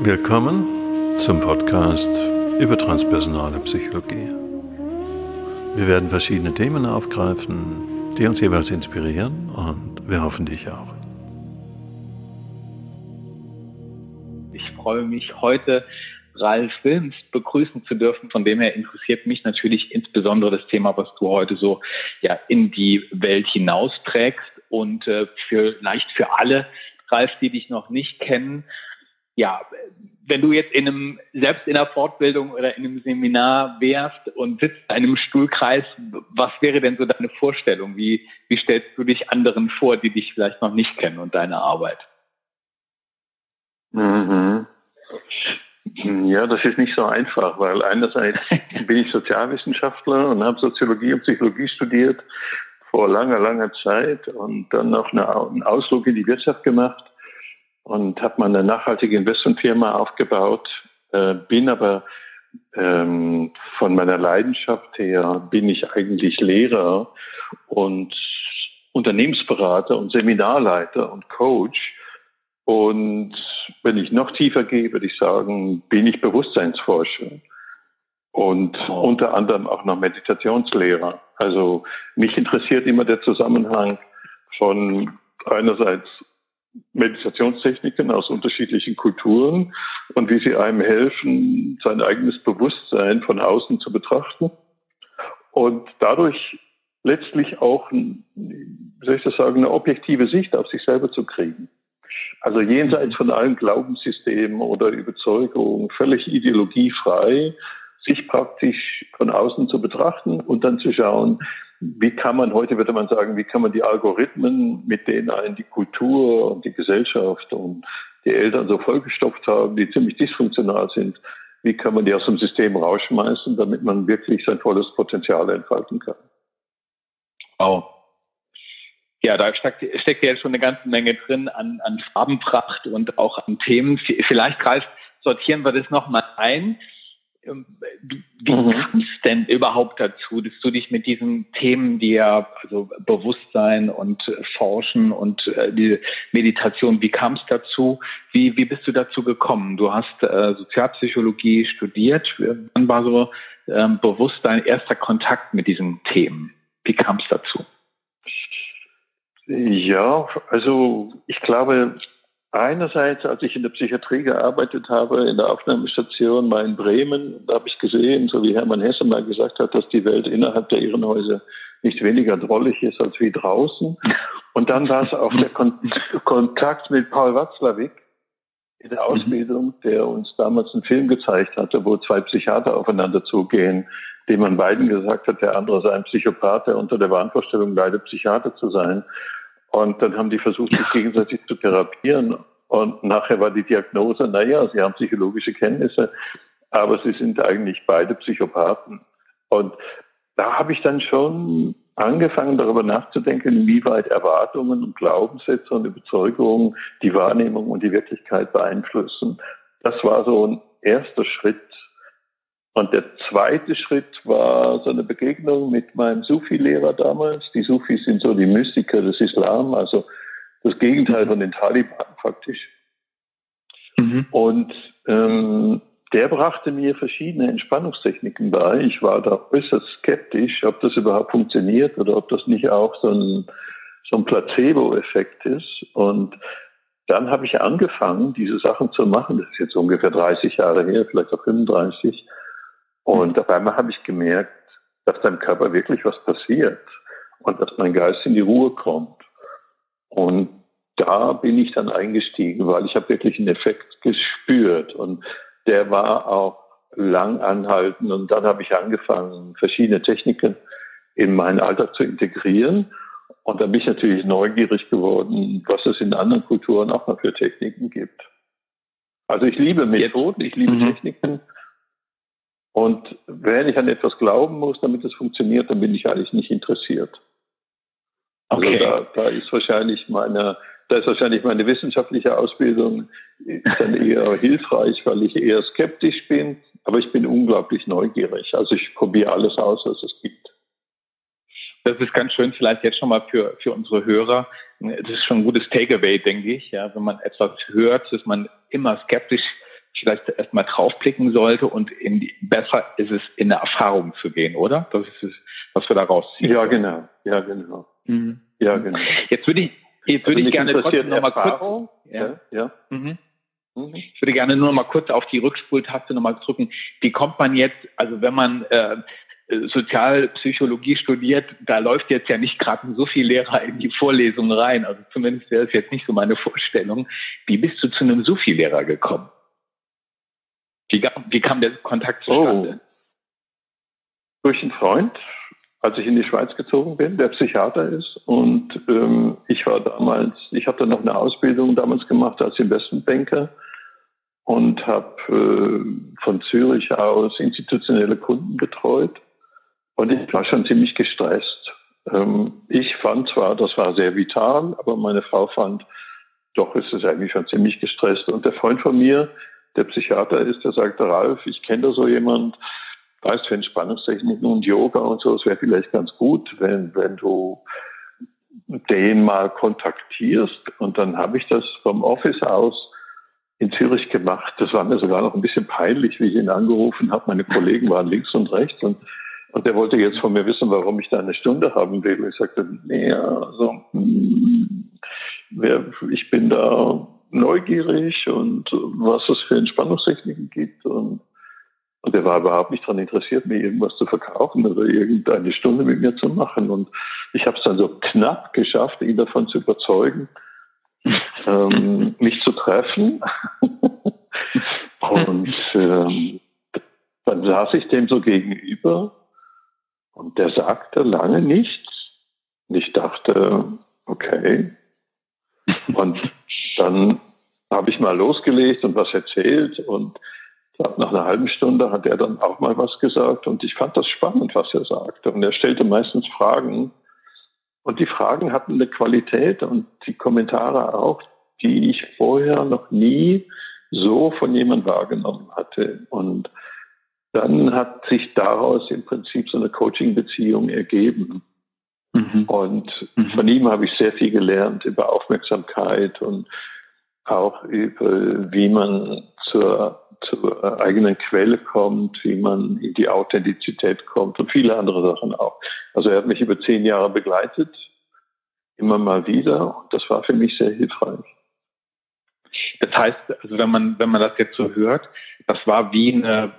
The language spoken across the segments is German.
Willkommen zum Podcast über transpersonale Psychologie. Wir werden verschiedene Themen aufgreifen, die uns jeweils inspirieren und wir hoffen dich auch. Ich freue mich heute, Ralf Wilms begrüßen zu dürfen. Von dem her interessiert mich natürlich insbesondere das Thema, was du heute so ja in die Welt hinausträgst und äh, vielleicht für alle, Ralf, die dich noch nicht kennen, ja, wenn du jetzt in einem, selbst in einer Fortbildung oder in einem Seminar wärst und sitzt in einem Stuhlkreis, was wäre denn so deine Vorstellung? Wie, wie stellst du dich anderen vor, die dich vielleicht noch nicht kennen und deine Arbeit? Mhm. Ja, das ist nicht so einfach, weil einerseits bin ich Sozialwissenschaftler und habe Soziologie und Psychologie studiert vor langer, langer Zeit und dann noch einen Ausflug in die Wirtschaft gemacht und habe mal eine nachhaltige Investmentfirma aufgebaut, äh, bin aber ähm, von meiner Leidenschaft her bin ich eigentlich Lehrer und Unternehmensberater und Seminarleiter und Coach. Und wenn ich noch tiefer gehe, würde ich sagen, bin ich Bewusstseinsforscher und oh. unter anderem auch noch Meditationslehrer. Also mich interessiert immer der Zusammenhang von einerseits Meditationstechniken aus unterschiedlichen Kulturen und wie sie einem helfen, sein eigenes Bewusstsein von außen zu betrachten und dadurch letztlich auch, wie soll ich das sagen, eine objektive Sicht auf sich selber zu kriegen. Also jenseits von allen Glaubenssystemen oder Überzeugungen, völlig ideologiefrei, sich praktisch von außen zu betrachten und dann zu schauen, wie kann man, heute würde man sagen, wie kann man die Algorithmen, mit denen einen die Kultur und die Gesellschaft und die Eltern so vollgestopft haben, die ziemlich dysfunktional sind, wie kann man die aus dem System rausschmeißen, damit man wirklich sein volles Potenzial entfalten kann. Wow. Ja, da steckt, steckt ja schon eine ganze Menge drin an, an Farbenpracht und auch an Themen. Vielleicht, Ralf, sortieren wir das nochmal ein. Ähm, wie mhm. kam es denn überhaupt dazu, dass du dich mit diesen Themen, die ja also Bewusstsein und Forschen und äh, die Meditation, wie kam es dazu? Wie, wie bist du dazu gekommen? Du hast äh, Sozialpsychologie studiert. Wann war so ähm, bewusst dein erster Kontakt mit diesen Themen? Wie kam es dazu? Ja, also ich glaube, Einerseits, als ich in der Psychiatrie gearbeitet habe, in der Aufnahmestation mal in Bremen, da habe ich gesehen, so wie Hermann Hesse mal gesagt hat, dass die Welt innerhalb der Irrenhäuser nicht weniger drollig ist als wie draußen. Und dann war es auch der Kon Kontakt mit Paul Watzlawick in der Ausbildung, der uns damals einen Film gezeigt hatte, wo zwei Psychiater aufeinander zugehen, dem man beiden gesagt hat, der andere sei ein Psychopath, der unter der Wahnvorstellung leidet, Psychiater zu sein. Und dann haben die versucht, sich gegenseitig zu therapieren. Und nachher war die Diagnose, naja, sie haben psychologische Kenntnisse, aber sie sind eigentlich beide Psychopathen. Und da habe ich dann schon angefangen, darüber nachzudenken, inwieweit Erwartungen und Glaubenssätze und Überzeugungen die Wahrnehmung und die Wirklichkeit beeinflussen. Das war so ein erster Schritt, und der zweite Schritt war so eine Begegnung mit meinem Sufi-Lehrer damals. Die Sufis sind so die Mystiker des Islam, also das Gegenteil von den Taliban faktisch. Mhm. Und ähm, der brachte mir verschiedene Entspannungstechniken bei. Ich war da äußerst skeptisch, ob das überhaupt funktioniert oder ob das nicht auch so ein, so ein Placebo-Effekt ist. Und dann habe ich angefangen, diese Sachen zu machen. Das ist jetzt ungefähr 30 Jahre her, vielleicht auch 35. Und auf einmal habe ich gemerkt, dass deinem Körper wirklich was passiert und dass mein Geist in die Ruhe kommt. Und da bin ich dann eingestiegen, weil ich habe wirklich einen Effekt gespürt und der war auch lang anhalten und dann habe ich angefangen, verschiedene Techniken in meinen Alltag zu integrieren und dann bin ich natürlich neugierig geworden, was es in anderen Kulturen auch noch für Techniken gibt. Also ich liebe Methoden, ich liebe mhm. Techniken und wenn ich an etwas glauben muss, damit es funktioniert, dann bin ich eigentlich nicht interessiert. Also okay. da, da ist wahrscheinlich meine, da ist wahrscheinlich meine wissenschaftliche Ausbildung dann eher hilfreich, weil ich eher skeptisch bin, aber ich bin unglaublich neugierig. Also ich probiere alles aus, was es gibt. Das ist ganz schön, vielleicht jetzt schon mal für, für unsere Hörer. Das ist schon ein gutes Takeaway, denke ich. Ja, wenn man etwas hört, dass man immer skeptisch vielleicht erstmal draufblicken sollte und in die, besser ist es, in eine Erfahrung zu gehen, oder? Das ist es, was wir da rausziehen. Ja, genau. Ja, genau. Mhm. Ja, genau. Jetzt würde ich, jetzt würde also ich gerne trotzdem nochmal kurz, ja, ja. Mhm. mhm. Ich würde gerne nur noch mal kurz auf die Rückspultaste nochmal drücken. Wie kommt man jetzt, also wenn man äh, Sozialpsychologie studiert, da läuft jetzt ja nicht gerade so viel Lehrer in die Vorlesung rein. Also zumindest wäre es jetzt nicht so meine Vorstellung. Wie bist du zu einem Sufi-Lehrer gekommen? Wie, wie kam der Kontakt zustande? Oh. Durch einen Freund, als ich in die Schweiz gezogen bin, der Psychiater ist. Und ähm, ich war damals, ich habe dann noch eine Ausbildung damals gemacht als Investmentbanker und habe äh, von Zürich aus institutionelle Kunden betreut. Und ich war schon ziemlich gestresst. Ähm, ich fand zwar, das war sehr vital, aber meine Frau fand, doch ist es eigentlich schon ziemlich gestresst. Und der Freund von mir, der Psychiater ist, der sagte, Ralf, ich kenne da so jemand, weißt für Entspannungstechniken und Yoga und so, es wäre vielleicht ganz gut, wenn, wenn du den mal kontaktierst. Und dann habe ich das vom Office aus in Zürich gemacht. Das war mir sogar noch ein bisschen peinlich, wie ich ihn angerufen habe. Meine Kollegen waren links und rechts und, und der wollte jetzt von mir wissen, warum ich da eine Stunde haben will. Ich sagte, nee, also, hm, ich bin da neugierig und was es für Entspannungstechniken gibt. Und, und er war überhaupt nicht daran interessiert, mir irgendwas zu verkaufen oder irgendeine Stunde mit mir zu machen. Und ich habe es dann so knapp geschafft, ihn davon zu überzeugen, ähm, mich zu treffen. und ähm, dann saß ich dem so gegenüber und der sagte lange nichts. Und ich dachte, okay. Und dann habe ich mal losgelegt und was erzählt und nach einer halben Stunde hat er dann auch mal was gesagt und ich fand das spannend, was er sagte. Und er stellte meistens Fragen und die Fragen hatten eine Qualität und die Kommentare auch, die ich vorher noch nie so von jemand wahrgenommen hatte. Und dann hat sich daraus im Prinzip so eine Coaching-Beziehung ergeben. Mhm. Und mhm. von ihm habe ich sehr viel gelernt über Aufmerksamkeit und auch über, wie man zur, zur eigenen Quelle kommt, wie man in die Authentizität kommt und viele andere Sachen auch. Also er hat mich über zehn Jahre begleitet, immer mal wieder. Und das war für mich sehr hilfreich. Das heißt, also wenn man, wenn man das jetzt so hört, das war wie eine,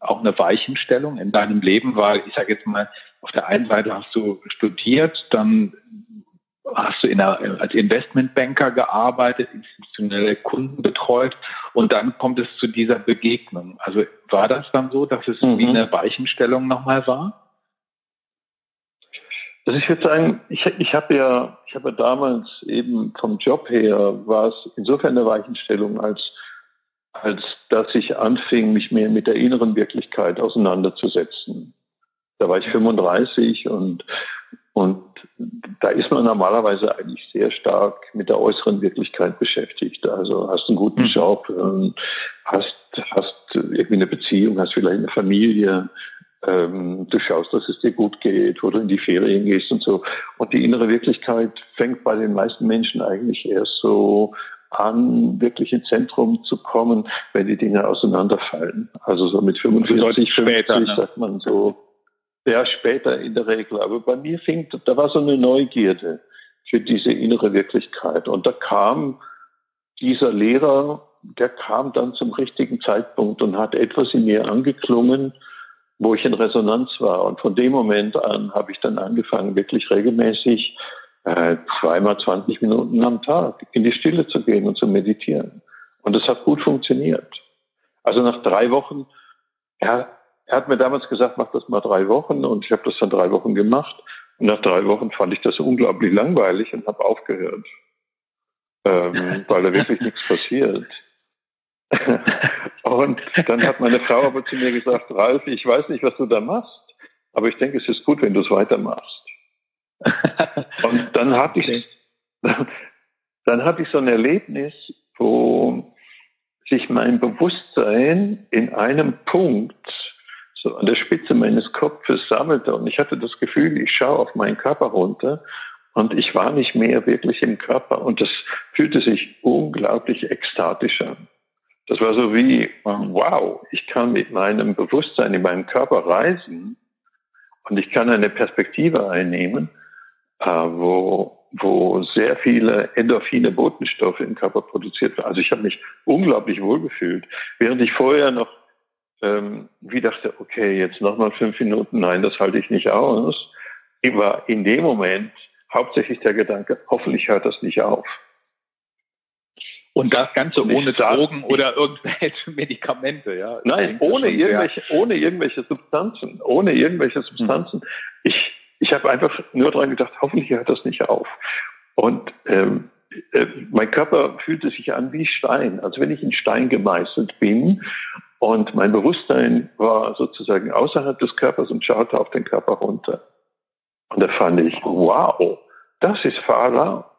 auch eine Weichenstellung in deinem Leben, weil ich sage jetzt mal, auf der einen Seite hast du studiert, dann hast du in der, als Investmentbanker gearbeitet, institutionelle Kunden betreut und dann kommt es zu dieser Begegnung. Also war das dann so, dass es mhm. wie eine Weichenstellung nochmal war? Also ich würde sagen, ich, ich habe ja, ich habe ja damals eben vom Job her war es insofern eine Weichenstellung, als, als dass ich anfing, mich mehr mit der inneren Wirklichkeit auseinanderzusetzen. Da war ich 35 und, und da ist man normalerweise eigentlich sehr stark mit der äußeren Wirklichkeit beschäftigt. Also hast einen guten mhm. Job, ähm, hast, hast irgendwie eine Beziehung, hast vielleicht eine Familie, ähm, du schaust, dass es dir gut geht, wo du in die Ferien gehst und so. Und die innere Wirklichkeit fängt bei den meisten Menschen eigentlich erst so an, wirklich ins Zentrum zu kommen, wenn die Dinge auseinanderfallen. Also so mit 45, 50 später, ne? sagt man so, ja, später in der Regel. Aber bei mir fing, da war so eine Neugierde für diese innere Wirklichkeit. Und da kam dieser Lehrer, der kam dann zum richtigen Zeitpunkt und hat etwas in mir angeklungen, wo ich in Resonanz war. Und von dem Moment an habe ich dann angefangen, wirklich regelmäßig äh, zweimal 20 Minuten am Tag in die Stille zu gehen und zu meditieren. Und das hat gut funktioniert. Also nach drei Wochen, er, er hat mir damals gesagt, mach das mal drei Wochen und ich habe das dann drei Wochen gemacht. Und nach drei Wochen fand ich das unglaublich langweilig und habe aufgehört, ähm, weil da wirklich nichts passiert. Und dann hat meine Frau aber zu mir gesagt, Ralf, ich weiß nicht, was du da machst, aber ich denke, es ist gut, wenn du es weitermachst. Und dann hatte ich, dann hatte ich so ein Erlebnis, wo sich mein Bewusstsein in einem Punkt so an der Spitze meines Kopfes sammelte und ich hatte das Gefühl, ich schaue auf meinen Körper runter und ich war nicht mehr wirklich im Körper und das fühlte sich unglaublich ekstatisch an. Das war so wie, wow, ich kann mit meinem Bewusstsein in meinem Körper reisen und ich kann eine Perspektive einnehmen, äh, wo, wo sehr viele endorphine Botenstoffe im Körper produziert werden. Also ich habe mich unglaublich wohlgefühlt, während ich vorher noch ähm, wie dachte, okay, jetzt nochmal fünf Minuten, nein, das halte ich nicht aus. Ich war in dem Moment hauptsächlich der Gedanke, hoffentlich hört das nicht auf. Und das Ganze ohne Drogen oder irgendwelche Medikamente, ja. Nein, ohne irgendwelche, ohne irgendwelche Substanzen, ohne irgendwelche Substanzen. Hm. Ich, ich habe einfach nur daran gedacht, hoffentlich hört das nicht auf. Und ähm, äh, mein Körper fühlte sich an wie Stein, als wenn ich in Stein gemeißelt bin. Und mein Bewusstsein war sozusagen außerhalb des Körpers und schaute auf den Körper runter. Und da fand ich, wow, das ist Fahrrad.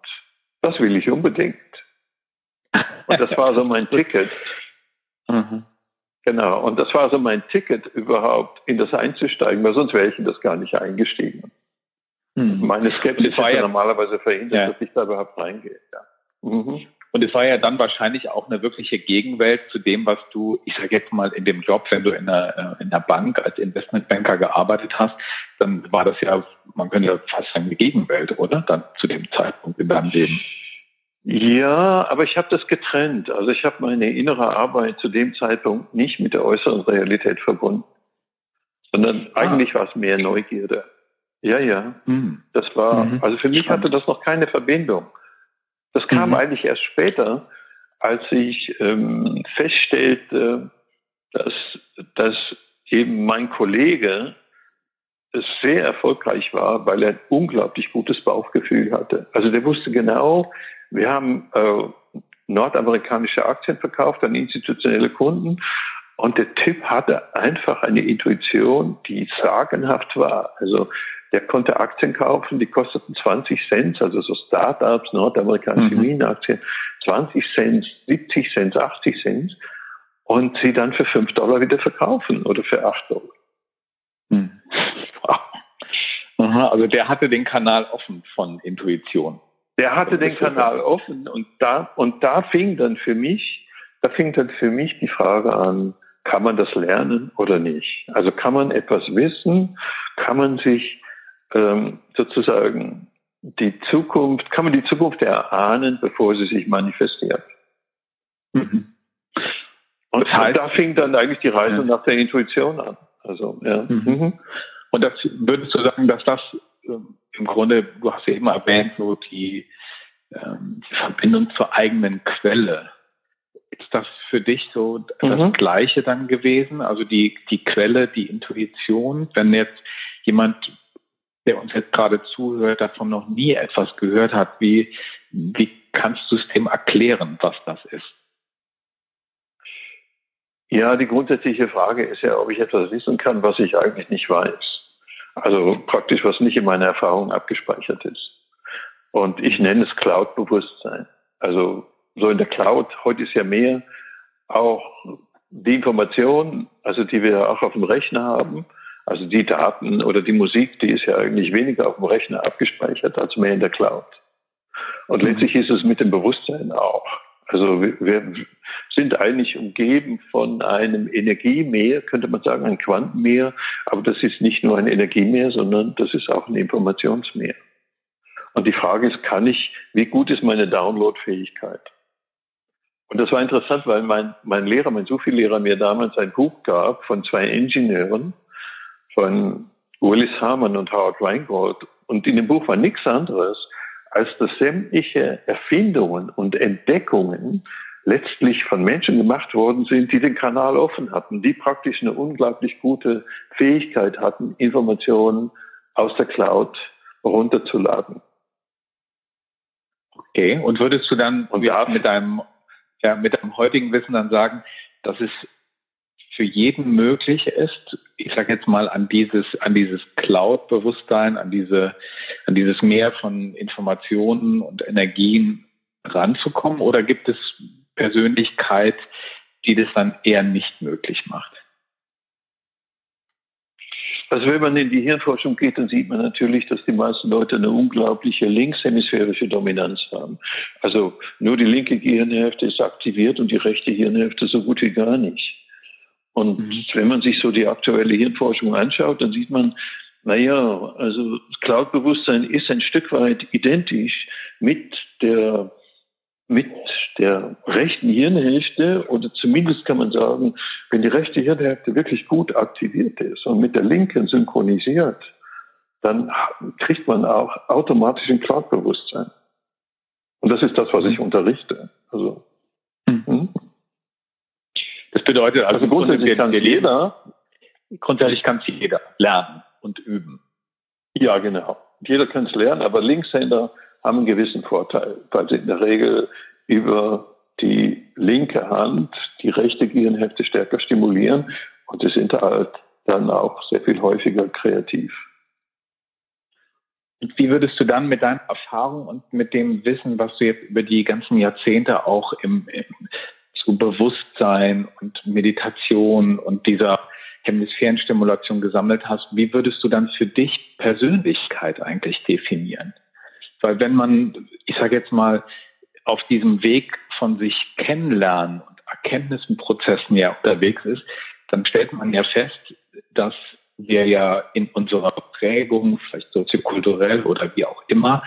Das will ich unbedingt. Und das war so mein Ticket. Mhm. Genau. Und das war so mein Ticket überhaupt in das einzusteigen, weil sonst wäre ich in das gar nicht eingestiegen. Mhm. Meine Skepsis ist ja normalerweise verhindert, ja. dass ich da überhaupt reingehe. Ja. Mhm. Und es war ja dann wahrscheinlich auch eine wirkliche Gegenwelt zu dem, was du, ich sage jetzt mal, in dem Job, wenn du in der, äh, in der Bank als Investmentbanker gearbeitet hast, dann war das ja, man könnte ja fast sagen, eine Gegenwelt, oder? Dann zu dem Zeitpunkt in deinem Leben. Ja, aber ich habe das getrennt. Also ich habe meine innere Arbeit zu dem Zeitpunkt nicht mit der äußeren Realität verbunden, sondern ah. eigentlich war es mehr Neugierde. Ja, ja. Mhm. Das war, mhm. also für mich hatte das noch keine Verbindung. Das kam mhm. eigentlich erst später, als ich ähm, feststellte, dass, dass eben mein Kollege sehr erfolgreich war, weil er ein unglaublich gutes Bauchgefühl hatte. Also der wusste genau, wir haben äh, nordamerikanische Aktien verkauft an institutionelle Kunden und der Typ hatte einfach eine Intuition, die sagenhaft war. Also der konnte Aktien kaufen, die kosteten 20 Cent, also so Startups, nordamerikanische mhm. Minenaktien, 20 Cent, 70 Cent, 80 Cent und sie dann für 5 Dollar wieder verkaufen oder für 8 Dollar. Mhm. Aha, also der hatte den Kanal offen von Intuition. Der hatte den Kanal offen und da, und da fing dann für mich, da fing dann für mich die Frage an, kann man das lernen oder nicht? Also kann man etwas wissen? Kann man sich ähm, sozusagen die Zukunft, kann man die Zukunft erahnen, bevor sie sich manifestiert? Mhm. Und das heißt, da fing dann eigentlich die Reise ja. nach der Intuition an. Also, ja. Mhm. mhm. Und das würdest du sagen, dass das ähm, im Grunde, du hast ja immer erwähnt, so die, ähm, die Verbindung zur eigenen Quelle. Ist das für dich so mhm. das Gleiche dann gewesen? Also die, die Quelle, die Intuition, wenn jetzt jemand, der uns jetzt gerade zuhört, davon noch nie etwas gehört hat, wie, wie kannst du es dem erklären, was das ist? Ja, die grundsätzliche Frage ist ja, ob ich etwas wissen kann, was ich eigentlich nicht weiß. Also praktisch, was nicht in meiner Erfahrung abgespeichert ist. Und ich nenne es Cloud-Bewusstsein. Also so in der Cloud, heute ist ja mehr auch die Information, also die wir auch auf dem Rechner haben, also die Daten oder die Musik, die ist ja eigentlich weniger auf dem Rechner abgespeichert als mehr in der Cloud. Und mhm. letztlich ist es mit dem Bewusstsein auch. Also wir sind eigentlich umgeben von einem Energiemeer, könnte man sagen, ein Quantenmeer. Aber das ist nicht nur ein Energiemeer, sondern das ist auch ein Informationsmeer. Und die Frage ist, kann ich, wie gut ist meine Downloadfähigkeit? Und das war interessant, weil mein, mein Lehrer, mein Sufi-Lehrer mir damals ein Buch gab von zwei Ingenieuren, von Willis Harman und Howard Reingold. Und in dem Buch war nichts anderes, als dass sämtliche Erfindungen und Entdeckungen letztlich von Menschen gemacht worden sind, die den Kanal offen hatten, die praktisch eine unglaublich gute Fähigkeit hatten, Informationen aus der Cloud runterzuladen. Okay, und würdest du dann und mit deinem, ja, mit deinem heutigen Wissen dann sagen, dass es für jeden möglich ist, ich sage jetzt mal an dieses, an dieses Cloud-Bewusstsein, an diese, an dieses Meer von Informationen und Energien ranzukommen? Oder gibt es Persönlichkeit, die das dann eher nicht möglich macht? Also wenn man in die Hirnforschung geht, dann sieht man natürlich, dass die meisten Leute eine unglaubliche linkshemisphärische Dominanz haben. Also nur die linke Gehirnhälfte ist aktiviert und die rechte Hirnhälfte so gut wie gar nicht. Und mhm. wenn man sich so die aktuelle Hirnforschung anschaut, dann sieht man, naja, also Cloud-Bewusstsein ist ein Stück weit identisch mit der mit der rechten Hirnhälfte oder zumindest kann man sagen, wenn die rechte Hirnhälfte wirklich gut aktiviert ist und mit der linken synchronisiert, dann kriegt man auch automatisch ein Cloud-Bewusstsein. Und das ist das, was ich unterrichte. Also? Das bedeutet also, also grundsätzlich kann jeder, grundsätzlich kann es jeder lernen und üben. Ja, genau. Jeder kann es lernen, aber Linkshänder haben einen gewissen Vorteil, weil sie in der Regel über die linke Hand die rechte Gehirnhälfte stärker stimulieren und sie sind halt dann auch sehr viel häufiger kreativ. Wie würdest du dann mit deiner Erfahrung und mit dem Wissen, was du jetzt über die ganzen Jahrzehnte auch im, im zu Bewusstsein und Meditation und dieser Hemisphärenstimulation gesammelt hast, wie würdest du dann für dich Persönlichkeit eigentlich definieren? Weil wenn man, ich sage jetzt mal, auf diesem Weg von sich kennenlernen und Erkenntnisprozessen ja unterwegs ist, dann stellt man ja fest, dass wir ja in unserer Prägung, vielleicht soziokulturell oder wie auch immer,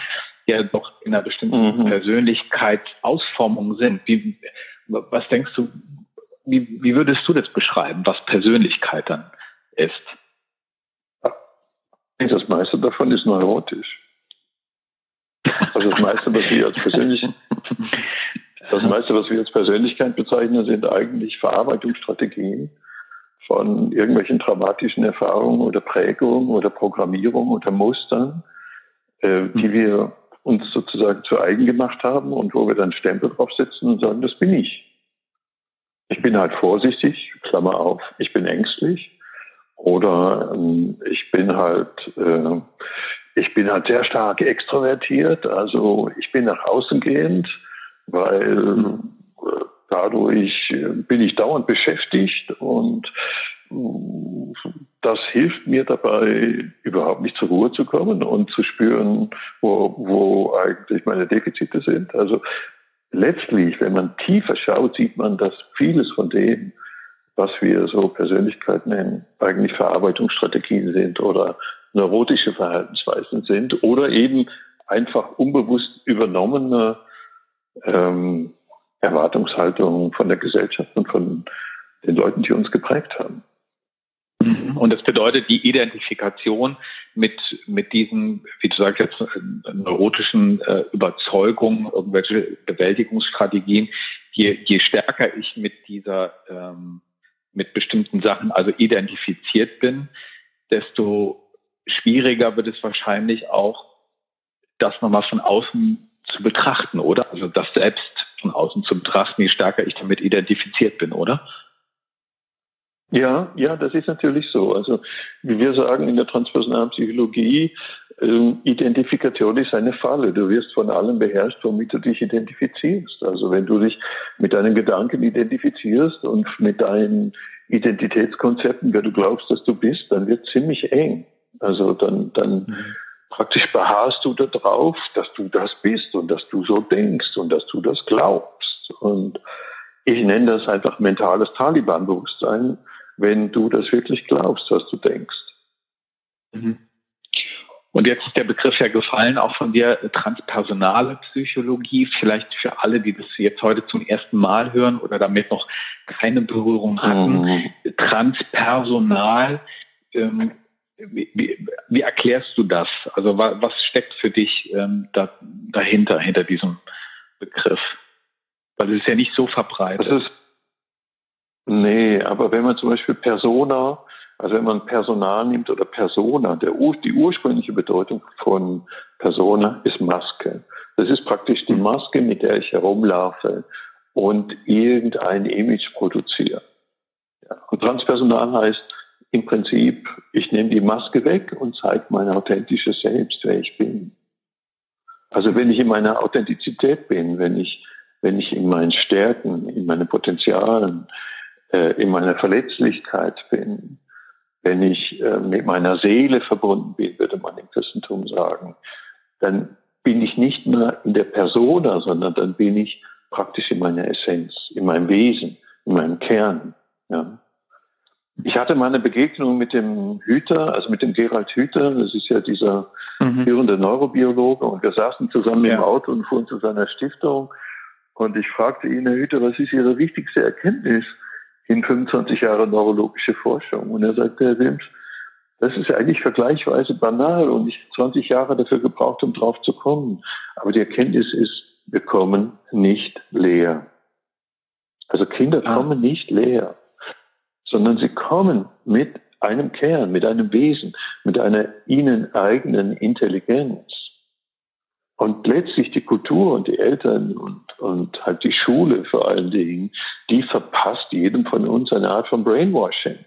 ja doch in einer bestimmten mhm. Persönlichkeitsausformung sind. Wie, was denkst du, wie, wie würdest du das beschreiben, was Persönlichkeit dann ist? Das meiste davon ist neurotisch. Also das meiste, was wir als Persönlichkeit, das meiste, was wir als Persönlichkeit bezeichnen, sind eigentlich Verarbeitungsstrategien von irgendwelchen traumatischen Erfahrungen oder Prägungen oder Programmierungen oder Mustern, äh, die mhm. wir uns sozusagen zu eigen gemacht haben und wo wir dann Stempel draufsetzen und sagen, das bin ich. Ich bin halt vorsichtig, Klammer auf, ich bin ängstlich oder ähm, ich bin halt äh, ich bin halt sehr stark extrovertiert, also ich bin nach außen gehend, weil äh, dadurch bin ich dauernd beschäftigt und das hilft mir dabei, überhaupt nicht zur Ruhe zu kommen und zu spüren, wo, wo eigentlich meine Defizite sind. Also letztlich, wenn man tiefer schaut, sieht man, dass vieles von dem, was wir so Persönlichkeit nennen, eigentlich Verarbeitungsstrategien sind oder neurotische Verhaltensweisen sind oder eben einfach unbewusst übernommene ähm, Erwartungshaltungen von der Gesellschaft und von den Leuten, die uns geprägt haben. Mhm. Und das bedeutet die Identifikation mit, mit diesen, wie du sagst jetzt, neurotischen äh, Überzeugungen, irgendwelche Bewältigungsstrategien. Je, je stärker ich mit dieser, ähm, mit bestimmten Sachen also identifiziert bin, desto schwieriger wird es wahrscheinlich auch, das nochmal von außen zu betrachten, oder? Also das selbst von außen zu betrachten, je stärker ich damit identifiziert bin, oder? Ja, ja, das ist natürlich so. Also wie wir sagen in der transpersonalen Psychologie, äh, Identifikation ist eine Falle. Du wirst von allem beherrscht, womit du dich identifizierst. Also wenn du dich mit deinen Gedanken identifizierst und mit deinen Identitätskonzepten, wer du glaubst, dass du bist, dann wird ziemlich eng. Also dann, dann mhm. praktisch beharrst du darauf, dass du das bist und dass du so denkst und dass du das glaubst. Und ich nenne das einfach mentales Taliban-Bewusstsein, wenn du das wirklich glaubst, was du denkst. Mhm. Und jetzt ist der Begriff ja gefallen, auch von dir, transpersonale Psychologie. Vielleicht für alle, die das jetzt heute zum ersten Mal hören oder damit noch keine Berührung hatten. Mhm. Transpersonal, ähm, wie, wie, wie, erklärst du das? Also was, was steckt für dich ähm, da, dahinter, hinter diesem Begriff? Weil es ist ja nicht so verbreitet. Nee, aber wenn man zum Beispiel Persona, also wenn man Personal nimmt oder Persona, der, die ursprüngliche Bedeutung von Persona ist Maske. Das ist praktisch die Maske, mit der ich herumlaufe und irgendein Image produziere. Und transpersonal heißt, im Prinzip, ich nehme die Maske weg und zeige mein authentisches Selbst, wer ich bin. Also wenn ich in meiner Authentizität bin, wenn ich, wenn ich in meinen Stärken, in meinen Potenzialen, äh, in meiner Verletzlichkeit bin, wenn ich äh, mit meiner Seele verbunden bin, würde man im Christentum sagen, dann bin ich nicht mehr in der Persona, sondern dann bin ich praktisch in meiner Essenz, in meinem Wesen, in meinem Kern. Ja. Ich hatte mal eine Begegnung mit dem Hüter, also mit dem Gerald Hüter, das ist ja dieser mhm. führende Neurobiologe, und wir saßen zusammen ja. im Auto und fuhren zu seiner Stiftung. Und ich fragte ihn, Herr Hüter, was ist Ihre wichtigste Erkenntnis in 25 Jahren neurologische Forschung? Und er sagte, Herr Wilms, das ist eigentlich vergleichsweise banal und ich 20 Jahre dafür gebraucht, um drauf zu kommen. Aber die Erkenntnis ist, wir kommen nicht leer. Also Kinder ah. kommen nicht leer, sondern sie kommen mit einem Kern, mit einem Wesen, mit einer ihnen eigenen Intelligenz. Und letztlich die Kultur und die Eltern und, und halt die Schule vor allen Dingen, die verpasst jedem von uns eine Art von Brainwashing.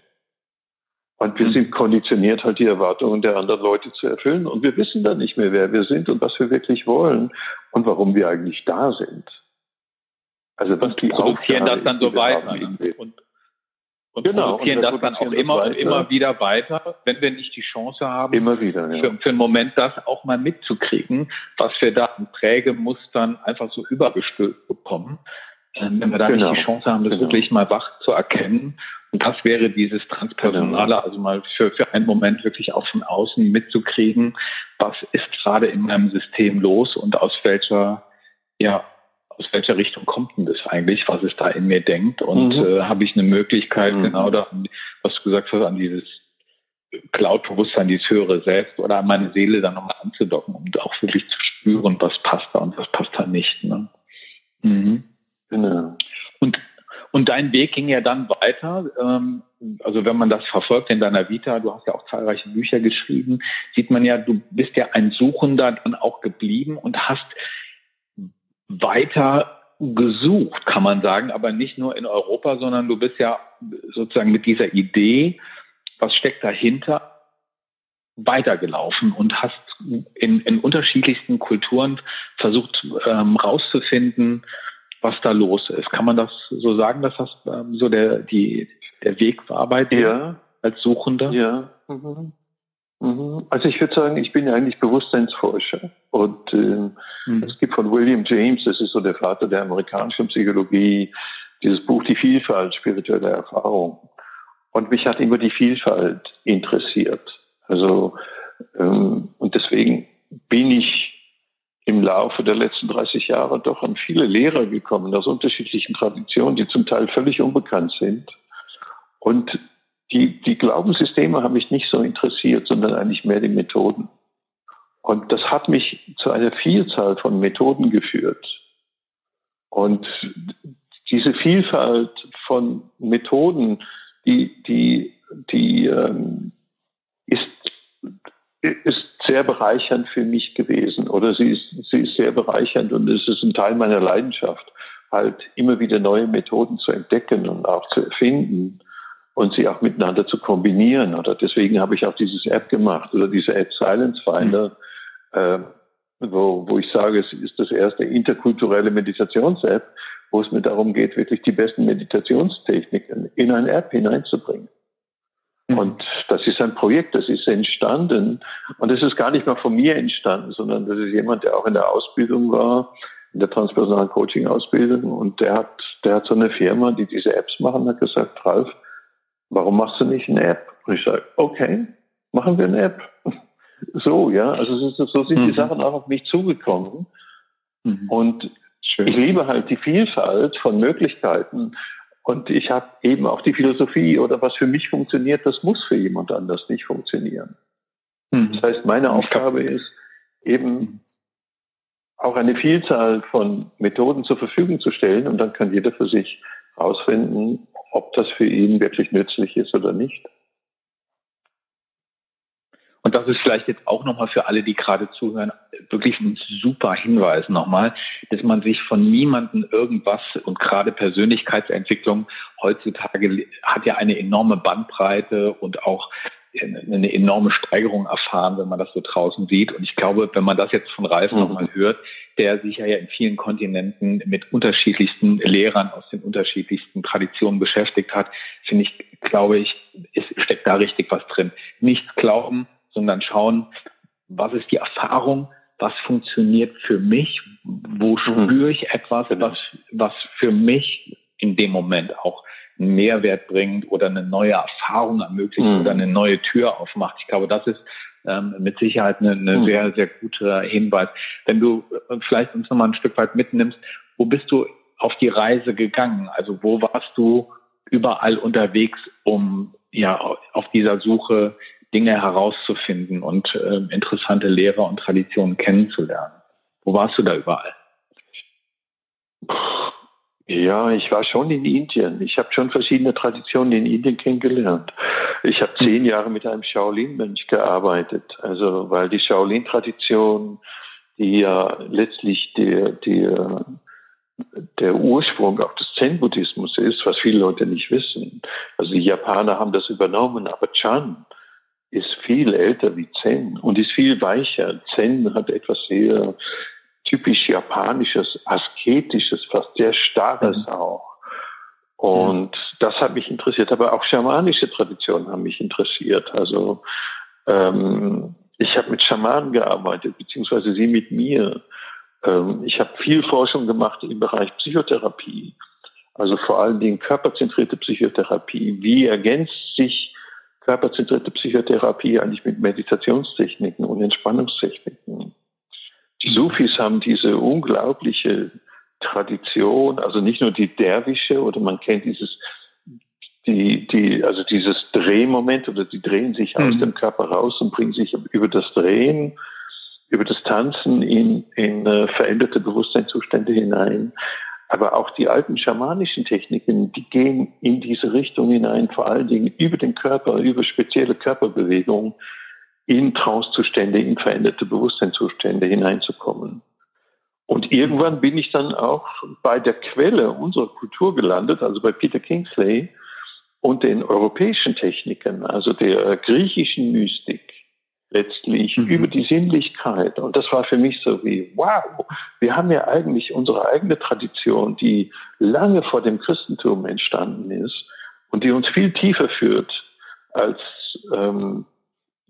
Und wir sind konditioniert, halt die Erwartungen der anderen Leute zu erfüllen. Und wir wissen dann nicht mehr, wer wir sind und was wir wirklich wollen und warum wir eigentlich da sind. Also was die produzieren das dann so weiter ne? und, und genau, produzieren und das dann auch immer und immer wieder weiter, wenn wir nicht die Chance haben, immer wieder, ja. für, für einen Moment das auch mal mitzukriegen, was wir da an Prägemustern einfach so übergestülpt bekommen. Ähm, wenn wir da genau. nicht die Chance haben, das genau. wirklich mal wach zu erkennen. Und das wäre dieses Transpersonale, genau. also mal für, für einen Moment wirklich auch von außen mitzukriegen, was ist gerade in meinem System los und aus welcher, ja, aus welcher Richtung kommt denn das eigentlich, was es da in mir denkt und mhm. äh, habe ich eine Möglichkeit, mhm. genau da, was du gesagt hast, an dieses Cloud-Bewusstsein, dieses höhere Selbst oder an meine Seele dann nochmal anzudocken, um auch wirklich zu spüren, was passt da und was passt da nicht. Ne? Mhm. Genau. Und, und dein Weg ging ja dann weiter. Ähm, also wenn man das verfolgt in deiner Vita, du hast ja auch zahlreiche Bücher geschrieben, sieht man ja, du bist ja ein Suchender dann auch geblieben und hast weiter gesucht, kann man sagen, aber nicht nur in Europa, sondern du bist ja sozusagen mit dieser Idee, was steckt dahinter, weitergelaufen und hast in, in unterschiedlichsten Kulturen versucht ähm, rauszufinden, was da los ist. Kann man das so sagen, dass das ähm, so der, die, der Weg war bei dir ja. als Suchender? Ja. Mhm. Mhm. Also ich würde sagen, ich bin ja eigentlich Bewusstseinsforscher. Und äh, mhm. es gibt von William James, das ist so der Vater der amerikanischen Psychologie, dieses Buch Die Vielfalt spiritueller Erfahrung. Und mich hat immer die Vielfalt interessiert. Also ähm, und deswegen bin ich im Laufe der letzten 30 Jahre doch an viele Lehrer gekommen aus unterschiedlichen Traditionen, die zum Teil völlig unbekannt sind. Und die, die Glaubenssysteme haben mich nicht so interessiert, sondern eigentlich mehr die Methoden. Und das hat mich zu einer Vielzahl von Methoden geführt. Und diese Vielfalt von Methoden, die, die, die ähm, ist, ist sehr bereichernd für mich gewesen oder sie ist, sie ist sehr bereichernd und es ist ein Teil meiner Leidenschaft, halt immer wieder neue Methoden zu entdecken und auch zu erfinden und sie auch miteinander zu kombinieren. Oder deswegen habe ich auch dieses App gemacht oder diese App Silence Finder, mhm. äh, wo, wo ich sage, es ist das erste interkulturelle Meditations-App, wo es mir darum geht, wirklich die besten Meditationstechniken in eine App hineinzubringen. Mhm. Und das ist ein Projekt, das ist entstanden. Und das ist gar nicht mal von mir entstanden, sondern das ist jemand, der auch in der Ausbildung war, in der transpersonalen Coaching-Ausbildung. Und der hat, der hat so eine Firma, die diese Apps machen, hat gesagt, Ralf, warum machst du nicht eine App? Und ich sage, okay, machen wir eine App. So, ja, also so, sind mhm. die Sachen auch auf mich zugekommen. Mhm. Und Schön. ich liebe halt die Vielfalt von Möglichkeiten. Und ich habe eben auch die Philosophie oder was für mich funktioniert, das muss für jemand anders nicht funktionieren. Mhm. Das heißt, meine Aufgabe ist eben auch eine Vielzahl von Methoden zur Verfügung zu stellen und dann kann jeder für sich herausfinden, ob das für ihn wirklich nützlich ist oder nicht. Und das ist vielleicht jetzt auch nochmal für alle, die gerade zuhören, wirklich ein super Hinweis nochmal, dass man sich von niemandem irgendwas und gerade Persönlichkeitsentwicklung heutzutage hat ja eine enorme Bandbreite und auch eine enorme Steigerung erfahren, wenn man das so draußen sieht. Und ich glaube, wenn man das jetzt von Ralf mhm. nochmal hört, der sich ja in vielen Kontinenten mit unterschiedlichsten Lehrern aus den unterschiedlichsten Traditionen beschäftigt hat, finde ich, glaube ich, ist, steckt da richtig was drin. Nichts glauben, sondern schauen, was ist die Erfahrung, was funktioniert für mich, wo mhm. spüre ich etwas, genau. was, was für mich in dem Moment auch einen Mehrwert bringt oder eine neue Erfahrung ermöglicht mhm. oder eine neue Tür aufmacht. Ich glaube, das ist ähm, mit Sicherheit eine, eine mhm. sehr, sehr guter Hinweis. Wenn du äh, vielleicht uns nochmal ein Stück weit mitnimmst, wo bist du auf die Reise gegangen? Also wo warst du überall unterwegs, um ja auf dieser Suche Dinge herauszufinden und äh, interessante Lehrer und Traditionen kennenzulernen? Wo warst du da überall? Ja, ich war schon in Indien. Ich habe schon verschiedene Traditionen in Indien kennengelernt. Ich habe zehn Jahre mit einem Shaolin-Mönch gearbeitet. Also, weil die Shaolin-Tradition, die ja letztlich der, der, der Ursprung auch des Zen-Buddhismus ist, was viele Leute nicht wissen. Also die Japaner haben das übernommen, aber Chan ist viel älter wie Zen und ist viel weicher. Zen hat etwas sehr typisch japanisches, asketisches, fast sehr starres mhm. auch. Und mhm. das hat mich interessiert, aber auch schamanische Traditionen haben mich interessiert. Also ähm, ich habe mit Schamanen gearbeitet, beziehungsweise sie mit mir. Ähm, ich habe viel Forschung gemacht im Bereich Psychotherapie, also vor allen Dingen körperzentrierte Psychotherapie. Wie ergänzt sich körperzentrierte Psychotherapie eigentlich mit Meditationstechniken und Entspannungstechniken? Die Sufis haben diese unglaubliche Tradition, also nicht nur die Derwische oder man kennt dieses, die, die, also dieses Drehmoment oder die drehen sich mhm. aus dem Körper raus und bringen sich über das Drehen, über das Tanzen in, in äh, veränderte Bewusstseinszustände hinein. Aber auch die alten schamanischen Techniken, die gehen in diese Richtung hinein, vor allen Dingen über den Körper, über spezielle Körperbewegungen in Trancezustände, in veränderte Bewusstseinszustände hineinzukommen. Und irgendwann bin ich dann auch bei der Quelle unserer Kultur gelandet, also bei Peter Kingsley und den europäischen Techniken, also der griechischen Mystik letztlich mhm. über die Sinnlichkeit. Und das war für mich so wie, wow, wir haben ja eigentlich unsere eigene Tradition, die lange vor dem Christentum entstanden ist und die uns viel tiefer führt als ähm,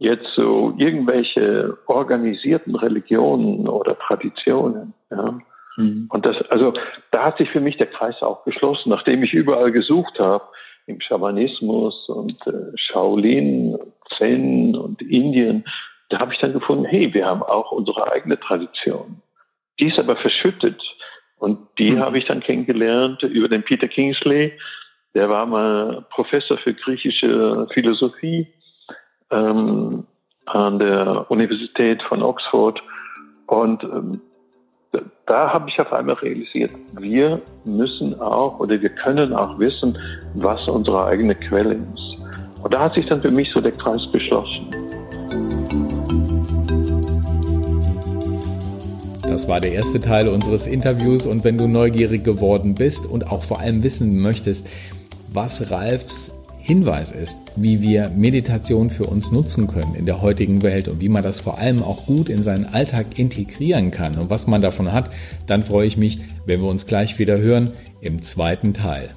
jetzt so irgendwelche organisierten Religionen oder Traditionen. Ja. Mhm. Und das, also da hat sich für mich der Kreis auch geschlossen, nachdem ich überall gesucht habe, im Schamanismus und äh, Shaolin, Zen und Indien, da habe ich dann gefunden, hey, wir haben auch unsere eigene Tradition. Die ist aber verschüttet. Und die mhm. habe ich dann kennengelernt über den Peter Kingsley. Der war mal Professor für griechische Philosophie ähm, an der Universität von Oxford. Und ähm, da habe ich auf einmal realisiert, wir müssen auch oder wir können auch wissen, was unsere eigene Quelle ist. Und da hat sich dann für mich so der Kreis geschlossen. Das war der erste Teil unseres Interviews und wenn du neugierig geworden bist und auch vor allem wissen möchtest, was Ralfs Hinweis ist, wie wir Meditation für uns nutzen können in der heutigen Welt und wie man das vor allem auch gut in seinen Alltag integrieren kann und was man davon hat, dann freue ich mich, wenn wir uns gleich wieder hören im zweiten Teil.